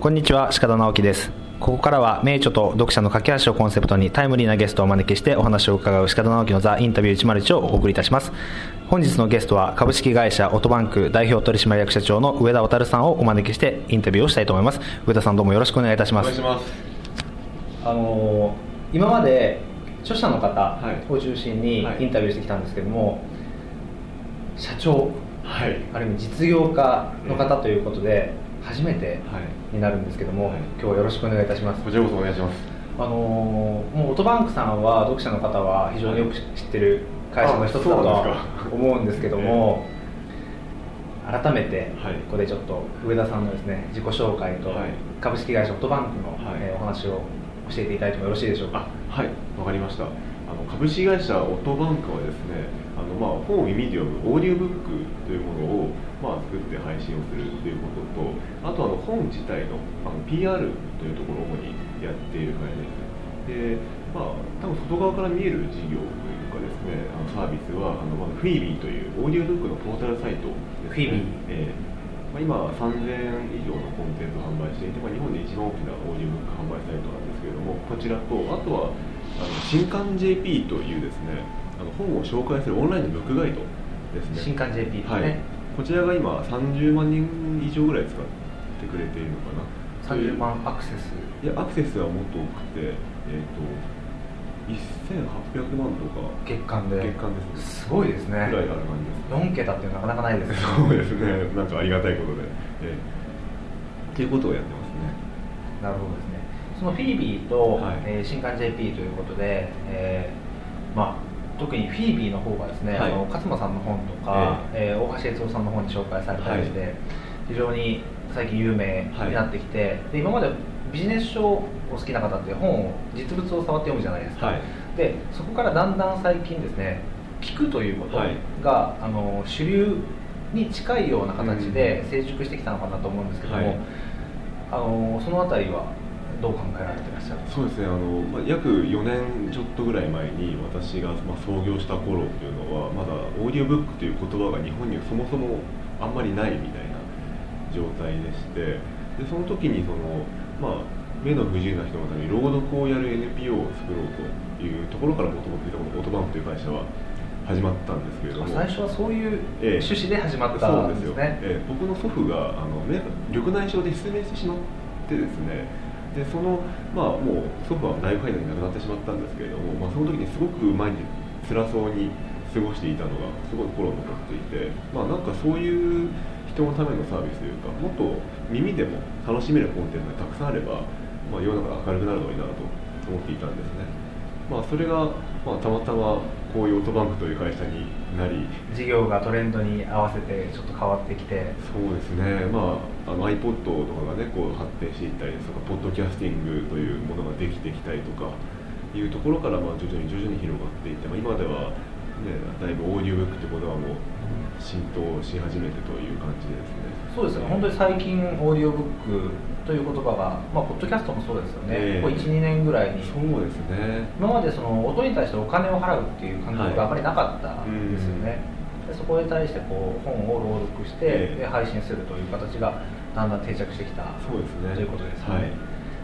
こんにちは鹿田直樹です。ここからは名著と読者の架け橋をコンセプトにタイムリーなゲストをお招きしてお話を伺う鹿田直樹のザ・インタビュー101をお送りいたします。本日のゲストは株式会社オトバンク代表取締役社長の上田渉さんをお招きしてインタビューをしたいと思います。上田さんどうもよろしくお願いいたします。お願いします。あのー今まで著者の方を中心にはい。インタビューしてきたんですけども、社長はい。ある意味実業家の方ということで初めてはい。になるんですけども、はい。今日はよろしくお願いいたします。こちらこそお願いします。あのーもうオトバンクさんは読者の方は非常によく知ってる会社の一つだと思うんですけども、改めてはい。ここでちょっと上田さんのですね自己紹介とはい。株式会社オトバンクの、はい。えーお話を教えていただいてもよろしいでしょうか？あはい。わかりましたあの株式会社オトバンクはですねあの、まあ、本を耳で読むオーディオブックというものを、まあ、作って配信をするということとあとあの本自体のあの PR というところを主にやっている会社です。でまあ多分外側から見える事業というかですねあのサービスはあの、まず FeBe というオーディオブックのポータルサイトです、ね、フィービえーまあ、今3000以上のコンテンツを販売していて、まあ、日本で一番大きなオーディオブック販売サイトなんですけれどもこちらとあとはあの新刊 JP というですねあの本を紹介するオンラインのブックガイドですね。新刊 JP ですはい。ね、こちらが今30万人以上ぐらい使ってくれているのかな。30万アクセス。いやアクセスはもっと多くてえっ、と1800万とか。月間で。月間ですね。すごいですね。ぐらいある感じです。4桁ってなかなかないですね。そうですね。なんかありがたいことで。ええ。っていうことをやってますね。なるほどですね。そのフィービーと、はい。えー新刊 JP ということで、えーまあ特にフィービーの方がですね、はい。あの勝間さんの本とか、えー大橋悦夫さんの本に紹介されたりして、はい。非常に最近有名になってきて、で今までビジネス書をお好きな方って本を実物を触って読むじゃないですか、はい。でそこからだんだん最近ですね聞くということが、はい。あの主流に近いような形で成熟してきたのかなと思うんですけども、はい。あのそのあたりはどう考えられてらっしゃるそうですね。あの、まあ、約4年ちょっとぐらい前に私が、まあ、創業した頃っていうのはまだオーディオブックという言葉が日本にはそもそもあんまりないみたいな状態でしてでその時にその、まあ、目の不自由な人のために朗読をやる NPO を作ろうというところからもともといたこのオートバンクという会社は始まったんですけれども。最初はそういうええ。趣旨で始まったそうんですね、ええ。僕の祖父があの緑内障で失明してしまってですね。でそのまあもう祖父はライフハイドに亡くなってしまったんですけれども、まあ、その時にすごく毎日辛そうに過ごしていたのがすごい心に残っていてまあなんかそういう人のためのサービスというかもっと耳でも楽しめるコンテンツがたくさんあれば、まあ、世の中が明るくなるのになと思っていたんですね。まあそれが、まあ、たまたまこういうオートバンクという会社になり事業がトレンドに合わせてちょっと変わってきて。そうですね、まあ、あの iPod とかがね、こう発展していったりとか、ポッドキャスティングというものができてきたりとかいうところから、まあ、徐々に徐々に広がっていって、まあ、今では、ね、だいぶオーディオブックということはもう浸透し始めてという感じですね。そうですね。本当に最近オーディオブックという言葉が、まあ、ポッドキャストもそうですよね、ええ。ここ12年ぐらいに。そうですね。今までその音に対してお金を払うっていう感覚があまりなかったんですよね、でそこに対してこう本を朗読して、ええ。で配信するという形がだんだん定着してきたそうですね。ということですね、はい。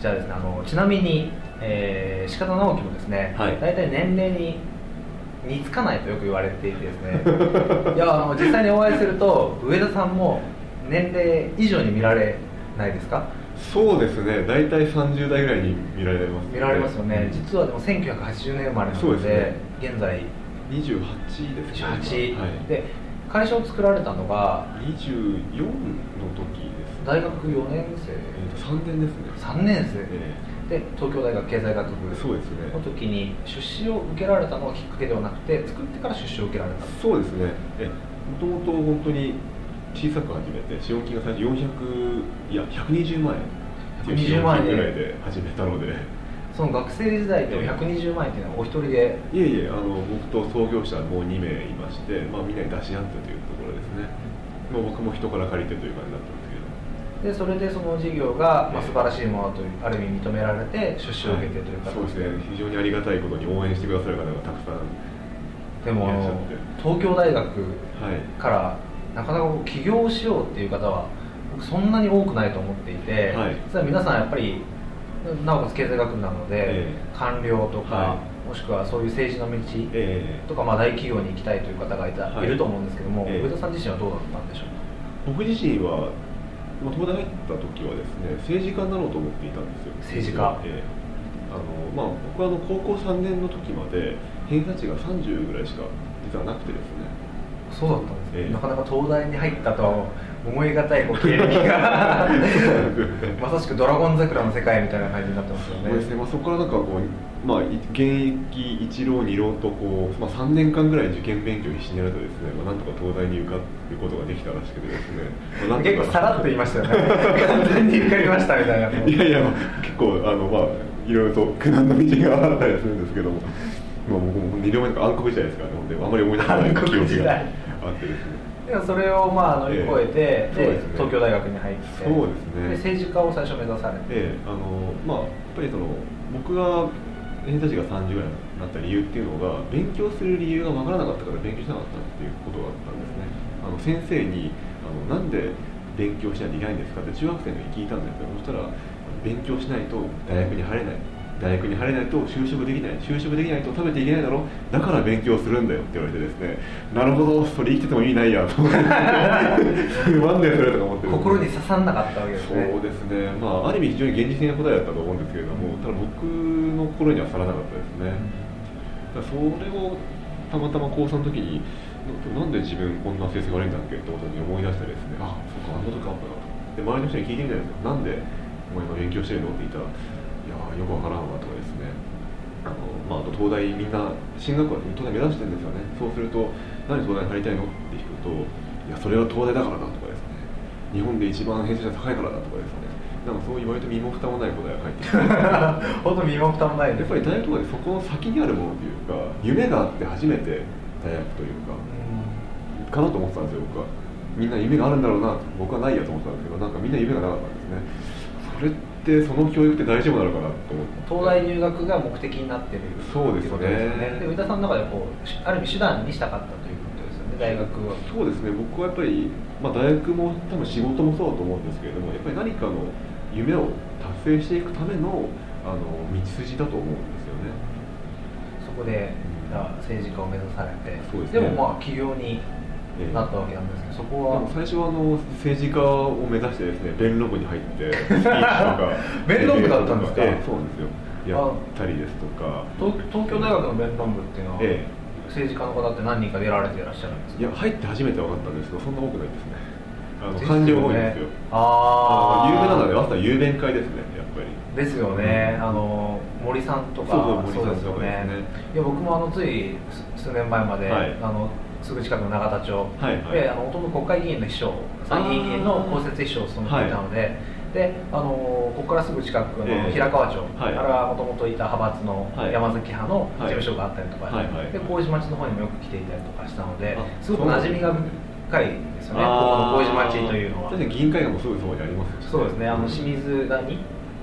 じゃあですねあのちなみに、えー、鹿田直樹もですね、はい。大体年齢に似つかないとよく言われていてですね。いやあの実際にお会いすると上田さんも年齢以上に見られないですか？そうですね、大体30代ぐらいに見られます、見られますよね、実はでも1980年生まれなのでね。現在。28ですね。18、はい、で会社を作られたのが24の時です。大学4年生。えーと3年ですね。3年生。えで東京大学経済学部えそうですね。の時に出資を受けられたのがきっかけではなくて作ってから出資を受けられたそうですね。え、もともと本当に小さく始めて、資本金が最初400いや120万円っていう資120本万円金ぐらいで始めたので、その学生時代でも120万円っていうのはお一人で？いえいえあの僕と創業者もう2名いまして、まあみんなに出し合ってというところですね。まあ僕も人から借りてという感じだったんで。でそれでその事業が、まあ、素晴らしいものというある意味認められて出資を受けてという形。そうですね。非常にありがたいことに応援してくださる方がたくさんでも東京大学はい。からなかなかこう起業しようっていう方は僕そんなに多くないと思っていて、はい。実は皆さんやっぱりなおかつ経済学部なので、ええ。官僚とか、はもしくはそういう政治の道えとか、まあ、大企業に行きたいという方がいた、はい。い、ると思うんですけども、ええ。上田さん自身はどうだったんでしょう僕自身は、まあ、東大入った時はですね政治家になろうと思っていたんですよ。政治家。ええ。あのまあ、僕はあの高校3年の時まで偏差値が30ぐらいしか実はなくてですねそうだったんですね、ええ。なかなか東大に入ったとは思いがたいこう経歴が。まさしくドラゴン桜の世界みたいな感じになってますよね。そうですね、まあ、そこからなんかこう、まあ、い現役一浪二浪とこう、まあ、3年間ぐらい受験勉強必死にやるとですね、まあ、なんとか東大に受かることができたらしくてですね、まあ結構さらっと言いましたよね。完全に受かりましたみたいないやいや、結構あの、まあ、いろいろと苦難の道があったりするんですけども、まあ、僕も2両目とか暗黒時代ですからね、ほんであまり思い出さない暗黒時代があってですね。でもそれをまあ乗り越えて、でえ。えそうですね。東京大学に入ってそうですね。政治家を最初目指されて、ええ。あのまあ、やっぱりその僕が偏差値が30ぐらいになった理由っていうのが勉強する理由が分からなかったから勉強しなかったっていうことがあったんですね。あの先生にあのなんで勉強しないといけないんですかって中学生の時に聞いたんですよそしたら勉強しないと大学に入れない大学に入れないと就職できない就職できないと食べていけないだろだから勉強するんだよって言われてですね。なるほどそれ生きてても意味ないや。と思ってなんでそれとか思って心に刺さんなかったわけですね。そうですね、まあ、ある意味非常に現実的な答えだったと思うんですけれども、ただ僕の心にはさらなかったですね。だそれをたまたま高3の時に、ななんで自分こんな成績悪いんだっけってことに思い出してですね、あ、そっか、あんな時あったなと。で、周りの人に聞いてみたんですよ。なんでお前今勉強してるの？って言ったら、よくわからんわとかですね。あのまあ、あと東大みんな進学校は東大目指してるんですよね。そうすると何東大に入りたいの？って聞くといやそれは東大だからだとかですね日本で一番偏差値が高いからだとかですね。なんかそう言われて身も蓋もない答えが返ってきて。本当身も蓋もないですやっぱり大学とかでそこの先にあるものというか夢があって初めて大学というかかなと思ってたんですよ僕は。みんな夢があるんだろうなと僕はないやと思ってたんですけどなんかみんな夢がなかったんですね。それってその教育って大丈夫なのかなと思って東大入学が目的になってるそうですね。ですよね。で上田さんの中でこうしある意味手段にしたかったということですよね大学はそうですね。僕はやっぱり、まあ、大学も多分仕事もそうだと思うんですけれどもやっぱり何かの夢を達成していくためのあの道筋だと思うんですよね。そこでじゃあ政治家を目指されて。そうですね。もまあ起業になったわけなんですけどそこではも最初はあの政治家を目指してですね弁論部に入って スピーチとか。弁論部だったんですか？ええそうですよ。やったりですとか。東東京大学の弁論部っていうのは、ええ。政治家の方って何人か出られていらっしゃるんですか？いや入って初めて分かったんですけどそんな多くないですね。あのですよね官僚多いんですよ。あああの有名なのは朝雄弁会ですねやっぱり。ですよね、あの森さんとか。そうそう森さんですよとかですね。いや僕もあのつい数年前まで、はい。あのすぐ近くの永田町。はいはい。であの元々国会議員の秘書参議院議員の公設秘書を務めていたので、であのここからすぐ近くのええ。平川町、はい。あれはもともといた派閥のはい。山崎派の事務所があったりとか、はいはいで麹町の方にもよく来ていたりとかしたのであすごく馴染みが深いですよねここの麹町というのは。議員会館もすぐそばにありますしそうですね、あの清水谷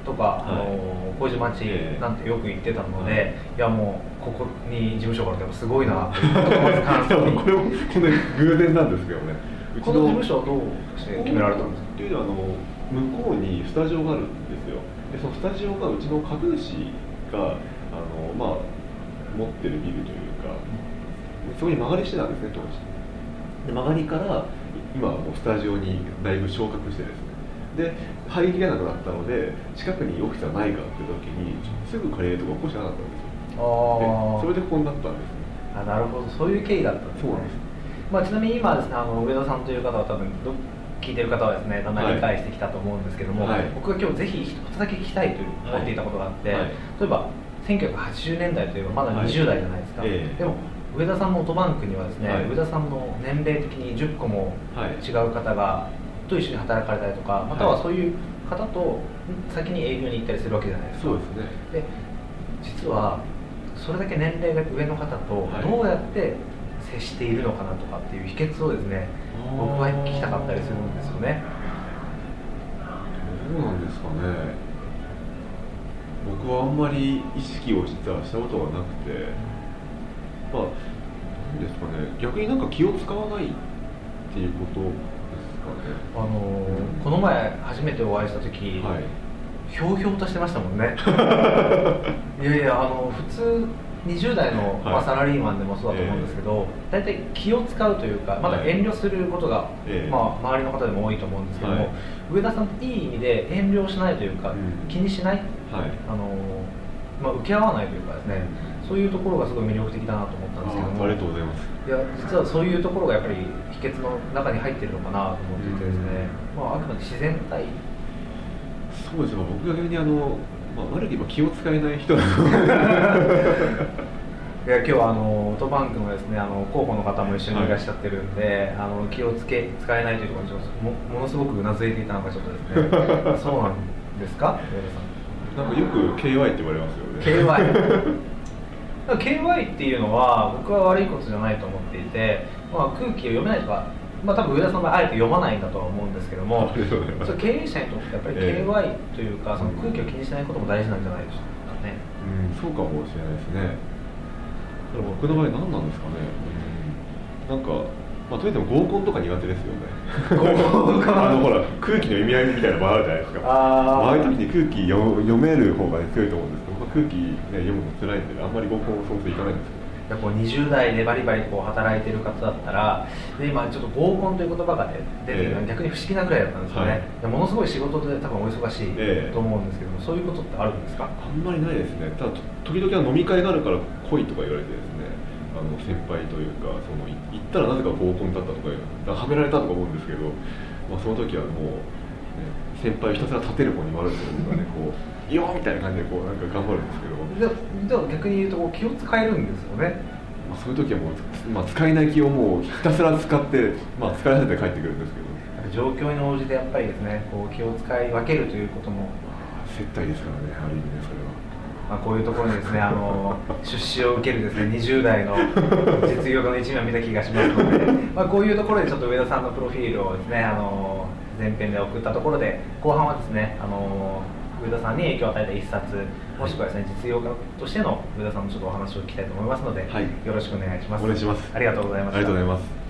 とか、あはい。の麹町ええ。なんてよく行ってたので、はい。い、やもうここに事務所があるってすごいなっていう。これもこれ偶然なんですけどね。うちこの事務所はどうして決められたんですか？っていうのはあの向こうにスタジオがあるんですよ。でそのスタジオがうちの株主があの、まあ、持ってるビルというかそこに曲がりしてたんですね当時。で曲がりから今はもうスタジオにだいぶ昇格してですねで入りきれなくなったので近くにオフィスはないかって時にすぐ借りれるとここしかなかったんですよ。あでそれでここになったんですねあなるほど。そういう経緯だったんですね。そうなんです。まあ、ちなみに今はですねあの上田さんという方は多分ど聞いてる方はですねだんだん理解してきたと思うんですけども、はい。僕が今日ぜひ一つだけ聞きたいと思っていたことがあって、はい。例えば1980年代といえばまだはい。20代じゃないですか、ええ。でも上田さんのオートバンクにはですね、はい。上田さんの年齢的に10個もはい。違う方がと一緒に働かれたりとかまたはそういう方と先に営業に行ったりするわけじゃないですか。そうですね。で実はそれだけ年齢が上の方とはい。どうやって接しているのかなとかっていう秘訣をですねあー。僕は聞きたかったりするんですよね。どうなんですかね。僕はあんまり意識を実はしたことがなくてまあ何ですかね。逆になんか気を使わないっていうことあのーこの前初めてお会いした時、はい。ひょうひょうとしてましたもんね。いやいやあの普通20代の、まあ、はいサラリーマンでもそうだと思うんですけど、大体気を使うというかまだ遠慮することが、ええ。まあ、周りの方でも多いと思うんですけども、はい。上田さんっていい意味で遠慮しないというか、うん。気にしない、はい。あのまあ、受け合わないというかですね、そういうところがすごい魅力的だなと思ったんですけども。あありがとうございます。いや実はそういうところがやっぱり秘訣の中に入ってるのかなと思っていてですね、まあ、あくまで自然体。そうですね。僕が逆にあの、まあ、ある意味気を使えない人 いや今日はあのオートバンクのですねあの候補の方も一緒にいらっしゃってるんで、あの気をつけ使えないというところにちょっともものすごくうなずいていたのがちょっとですね。そうなんですか？上田なんかよく KY って言われますよね。さん KY KY っていうのは僕は悪いことじゃないと思っていて、まあ、空気を読めないとか、まあ、多分上田さんがあえて読まないんだとは思うんですけども 経営者にとってやっぱりええ。KY というか、その空気を気にしないことも大事なんじゃないでしょうかね。うんそうかもしれないですね。ただ僕の場合何なんですかね、うん、なんか、まあ、とりあえず合コンとか苦手ですよね。合コン あのほら空気の意味合いみたいな場あるじゃないですか。あー。ああいう時に空気読読める方が強いと思うんですけど空気、ね、読むの辛いんであんまり合コンそもそも行かないんですけど。やこう20代でバリバリこう働いてる方だったらで今ちょっと合コンという言葉が出てるの逆に不思議なくらいだったんですよね、はい。でものすごい仕事で多分お忙しいええと思うんですけども、そういうことってあるんですか？あんまりないですね。ただと時々は飲み会があるから来いとか言われてですねあの先輩というかそのい行ったらなぜか合コンだったとかはめられたとか思うんですけど、まあ、その時はもう、ね、先輩ひたすら立てる方に回ると僕がねこう「いいよ!」みたいな感じでこうなんか頑張るんですけど、ででも逆に言うとこう気を使えるんですよねまあ、そういう時はもう、まあ、使えない気をもうひたすら使って、まあ、疲れ果てて帰ってくるんですけど状況に応じてやっぱりですねこう気を使い分けるということも、接待ですからねある意味でそれは。まあ、こういうところにですねあの出資を受けるですね20代の実業家の一面を見た気がしますので、まあ、こういうところでちょっと上田さんのプロフィールをですねあの前編で送ったところで後半はですねあの上田さんに影響を与えた一冊もしくはですね実業家としての上田さんのちょっとお話を聞きたいと思いますので、はい。よろしくお願いします。お願いします。ありがとうございました。ありがとうございます